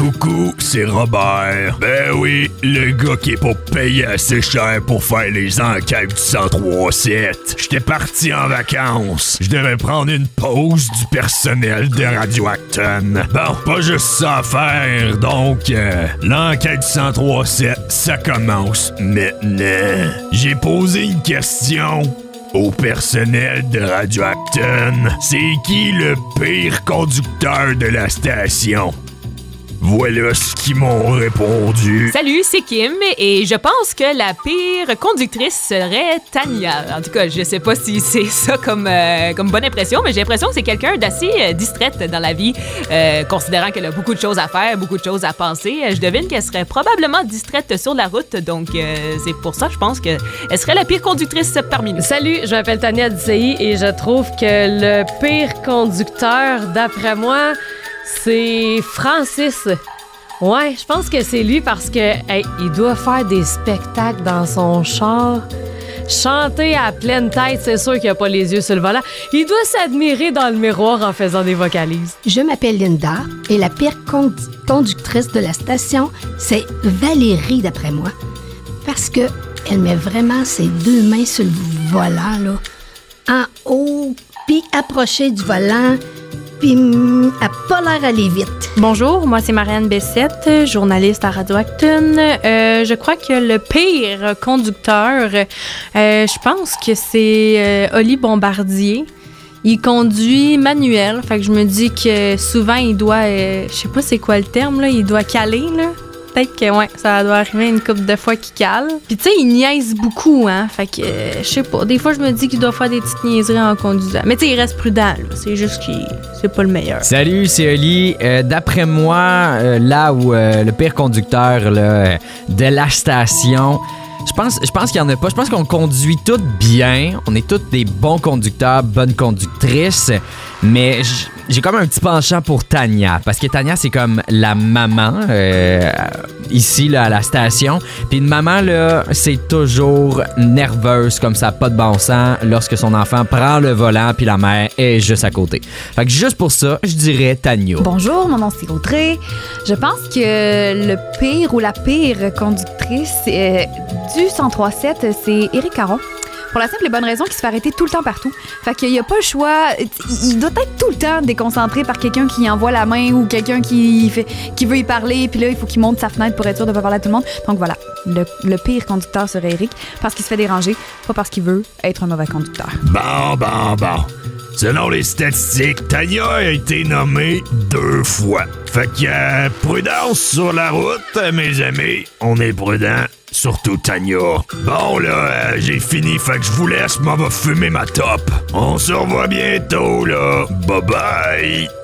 Coucou, c'est Robert. Ben oui, le gars qui est pas payé assez cher pour faire les enquêtes du 103.7. J'étais parti en vacances. Je devais prendre une pause du personnel de Radioacton. Bon, pas juste ça à faire, donc euh, l'enquête du 103.7, ça commence maintenant. J'ai posé une question au personnel de Radioacton. C'est qui le pire conducteur de la station? Voilà ce qu'ils m'ont répondu. Salut, c'est Kim et je pense que la pire conductrice serait Tania. En tout cas, je sais pas si c'est ça comme, euh, comme bonne impression, mais j'ai l'impression que c'est quelqu'un d'assez euh, distraite dans la vie, euh, considérant qu'elle a beaucoup de choses à faire, beaucoup de choses à penser. Je devine qu'elle serait probablement distraite sur la route, donc c'est pour ça, je pense qu'elle serait la pire conductrice parmi nous. Salut, je m'appelle Tania Dissei et je trouve que le pire conducteur, d'après moi, c'est Francis. Ouais, je pense que c'est lui parce que il doit faire des spectacles dans son char. Chanter à pleine tête, c'est sûr qu'il a pas les yeux sur le volant. Il doit s'admirer dans le miroir en faisant des vocalises. Je m'appelle Linda et la pire conductrice de la station, c'est Valérie d'après moi. Parce que elle met vraiment ses deux mains sur le volant, là, en haut, puis approchée du volant, puis à pas l'air aller vite. Bonjour, moi c'est Marianne Bessette, journaliste à Radio Acton. Euh, je crois que le pire conducteur, euh, je pense que c'est euh, Oli Bombardier. Il conduit manuel, fait que je me dis que souvent il doit, je sais pas c'est quoi le terme là, il doit caler là peut-être que ouais, ça doit arriver une couple de fois qu'il cale. Puis tu sais, il niaise beaucoup, hein. Fait que euh, je sais pas. Des fois, je me dis qu'il doit faire des petites niaiseries en conduisant. Mais tu sais, il reste prudent. C'est juste qu'il c'est pas le meilleur. Salut, c'est Oli. Euh, d'après moi, euh, là où le pire conducteur de la station. Je pense, je pense qu'il y en a pas. Je pense qu'on conduit tous bien. On est tous des bons conducteurs, bonnes conductrices. Mais j'ai comme un petit penchant pour Tania. Parce que Tania, c'est comme la maman euh, ici là, à la station. Puis une maman, là, c'est toujours nerveuse comme ça, pas de bon sens, lorsque son enfant prend le volant puis la mère est juste à côté. Fait que juste pour ça, je dirais Tania. Bonjour, mon nom c'est Audrey. Je pense que le pire ou la pire conductrice euh, du 1037, c'est Éric Caron. Pour la simple et bonne raison qu'il se fait arrêter tout le temps partout. Fait qu'il n'y a pas le choix. Il doit être tout le temps déconcentré par quelqu'un qui envoie la main ou quelqu'un qui, qui veut y parler. Puis là, il faut qu'il monte sa fenêtre pour être sûr de ne pas parler à tout le monde. Donc voilà, le, le pire conducteur serait Eric parce qu'il se fait déranger, pas parce qu'il veut être un mauvais conducteur. Bon, bon, bon. Selon les statistiques, Tania a été nommée deux fois. Fait que prudence sur la route, mes amis. On est prudent Surtout Tanya. Bon là, euh, j'ai fini, fait que je vous laisse, m'en va fumer ma top. On se revoit bientôt là. Bye bye.